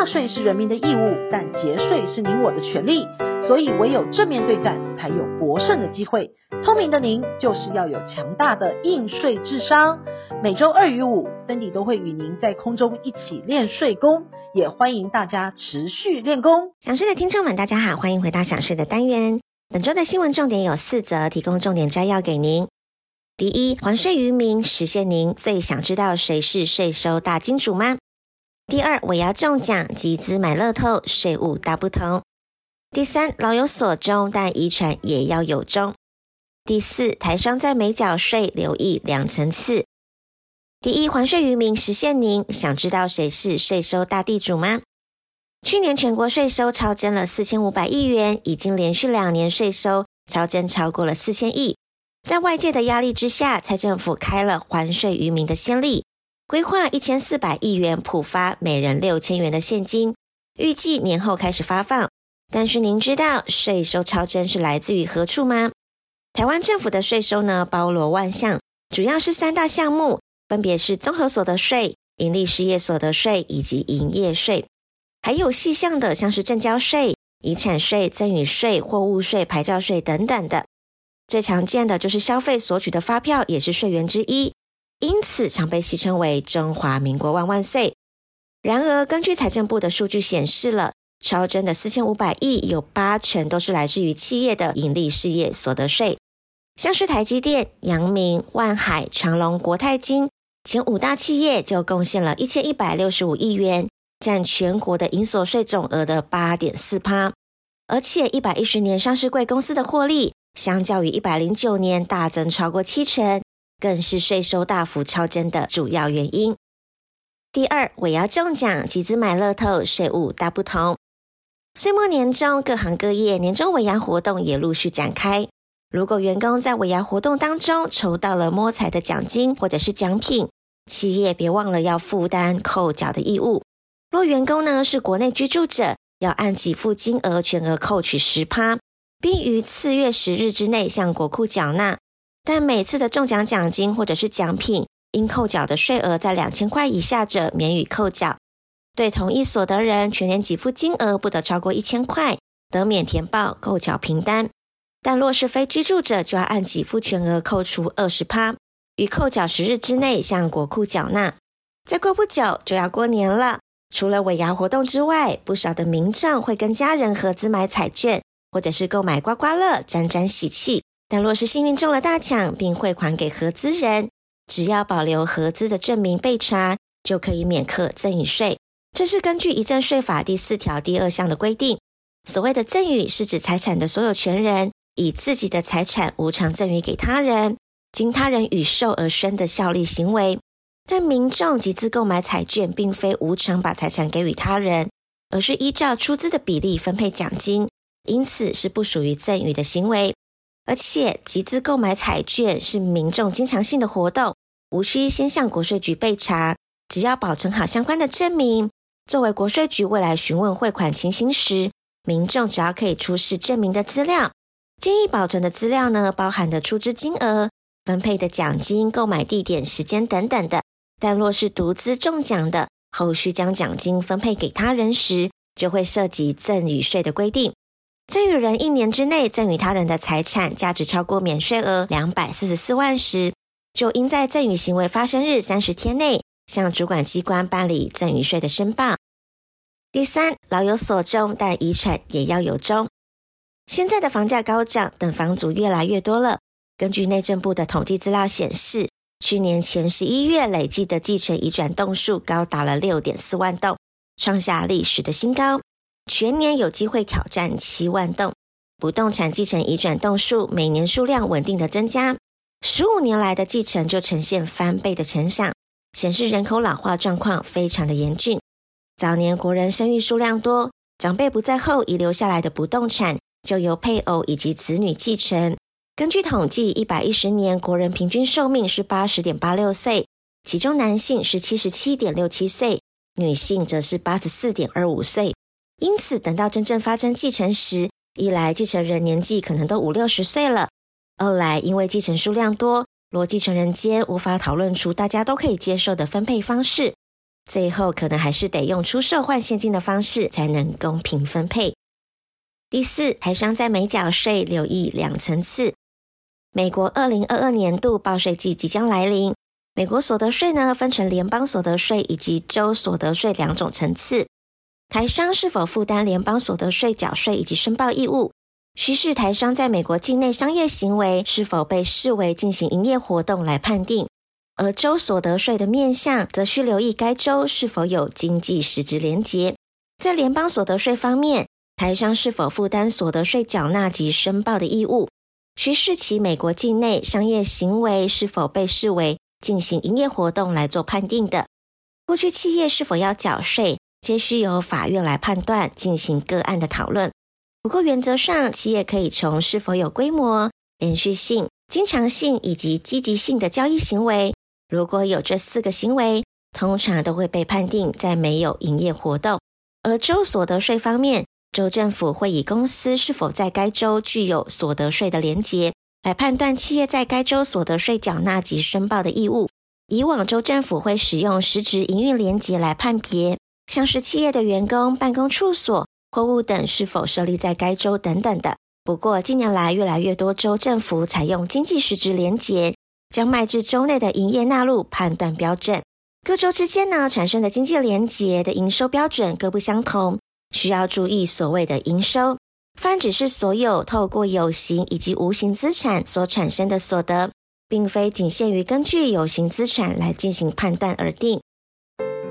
纳税是人民的义务，但节税是您我的权利。所以唯有正面对战，才有博胜的机会。聪明的您，就是要有强大的应税智商。每周二与五，Cindy 都会与您在空中一起练税功，也欢迎大家持续练功。想税的听众们，大家好，欢迎回到想税的单元。本周的新闻重点有四则，提供重点摘要给您。第一，还税于民，实现您最想知道谁是税收大金主吗？第二，我要中奖，集资买乐透，税务大不同。第三，老有所终，但遗产也要有终。第四，台商在没缴税，留意两层次。第一，还税于民，实现您想知道谁是税收大地主吗？去年全国税收超征了四千五百亿元，已经连续两年税收超征超过了四千亿。在外界的压力之下，蔡政府开了还税于民的先例，规划一千四百亿元普发，每人六千元的现金，预计年后开始发放。但是您知道税收超征是来自于何处吗？台湾政府的税收呢，包罗万象，主要是三大项目，分别是综合所得税、营利事业所得税以及营业税，还有细项的，像是证交税、遗产税、赠与税、货物税、牌照税等等的。最常见的就是消费索取的发票，也是税源之一，因此常被戏称为“中华民国万万岁”。然而，根据财政部的数据显示了。超征的四千五百亿，有八成都是来自于企业的盈利事业所得税，像是台积电、阳明、万海、长隆、国泰金前五大企业就贡献了一千一百六十五亿元，占全国的营所税总额的八点四趴。而且一百一十年上市贵公司的获利，相较于一百零九年大增超过七成，更是税收大幅超增的主要原因。第二，我要中奖，集资买乐透，税务大不同。岁末年终，各行各业年终尾牙活动也陆续展开。如果员工在尾牙活动当中抽到了摸彩的奖金或者是奖品，企业别忘了要负担扣缴的义务。若员工呢是国内居住者，要按给付金额全额扣取十趴，并于次月十日之内向国库缴纳。但每次的中奖奖金或者是奖品，应扣缴的税额在两千块以下者，免予扣缴。对同一所得人，全年给付金额不得超过一千块，得免填报扣缴凭单。但若是非居住者，就要按给付全额扣除二十趴，于扣缴十日之内向国库缴纳。再过不久就要过年了，除了尾牙活动之外，不少的民众会跟家人合资买彩券，或者是购买刮刮乐，沾沾喜气。但若是幸运中了大奖，并汇款给合资人，只要保留合资的证明被查，就可以免课赠与税。这是根据遗赠税法第四条第二项的规定。所谓的赠与，是指财产的所有权人以自己的财产无偿赠与给他人，经他人与受而生的效力行为。但民众集资购买彩券，并非无偿把财产给予他人，而是依照出资的比例分配奖金，因此是不属于赠与的行为。而且集资购买彩券是民众经常性的活动，无需先向国税局备查，只要保存好相关的证明。作为国税局未来询问汇款情形时，民众只要可以出示证明的资料，建议保存的资料呢，包含的出资金额、分配的奖金、购买地点、时间等等的。但若是独资中奖的，后续将奖金分配给他人时，就会涉及赠与税的规定。赠与人一年之内赠与他人的财产价值超过免税额两百四十四万时，就应在赠与行为发生日三十天内，向主管机关办理赠与税的申报。第三，老有所终，但遗产也要有终。现在的房价高涨，等房主越来越多了。根据内政部的统计资料显示，去年前十一月累计的继承移转栋数高达了六点四万栋，创下历史的新高。全年有机会挑战七万栋。不动产继承移转栋数每年数量稳定的增加，十五年来的继承就呈现翻倍的成长，显示人口老化状况非常的严峻。早年国人生育数量多，长辈不在后遗留下来的不动产就由配偶以及子女继承。根据统计，一百一十年国人平均寿命是八十点八六岁，其中男性是七十七点六七岁，女性则是八十四点二五岁。因此，等到真正发生继承时，一来继承人年纪可能都五六十岁了；二来因为继承数量多，若继承人间无法讨论出大家都可以接受的分配方式，最后可能还是得用出售换现金的方式才能公平分配。第四，台商在没缴税，留意两层次。美国二零二二年度报税季即将来临，美国所得税呢，分成联邦所得税以及州所得税两种层次。台商是否负担联邦所得税缴税以及申报义务，需视台商在美国境内商业行为是否被视为进行营业活动来判定；而州所得税的面向，则需留意该州是否有经济实质连结。在联邦所得税方面，台商是否负担所得税缴纳及申报的义务，需视其美国境内商业行为是否被视为进行营业活动来做判定的。过去企业是否要缴税，皆需由法院来判断，进行个案的讨论。不过原则上，企业可以从是否有规模、连续性、经常性以及积极性的交易行为。如果有这四个行为，通常都会被判定在没有营业活动。而州所得税方面，州政府会以公司是否在该州具有所得税的连结，来判断企业在该州所得税缴纳及申报的义务。以往州政府会使用实质营运连结来判别。像是企业的员工、办公处所、货物等是否设立在该州等等的。不过近年来，越来越多州政府采用经济实质连结，将卖至州内的营业纳入判断标准。各州之间呢，产生的经济连结的营收标准各不相同，需要注意所谓的营收，泛指是所有透过有形以及无形资产所产生的所得，并非仅限于根据有形资产来进行判断而定。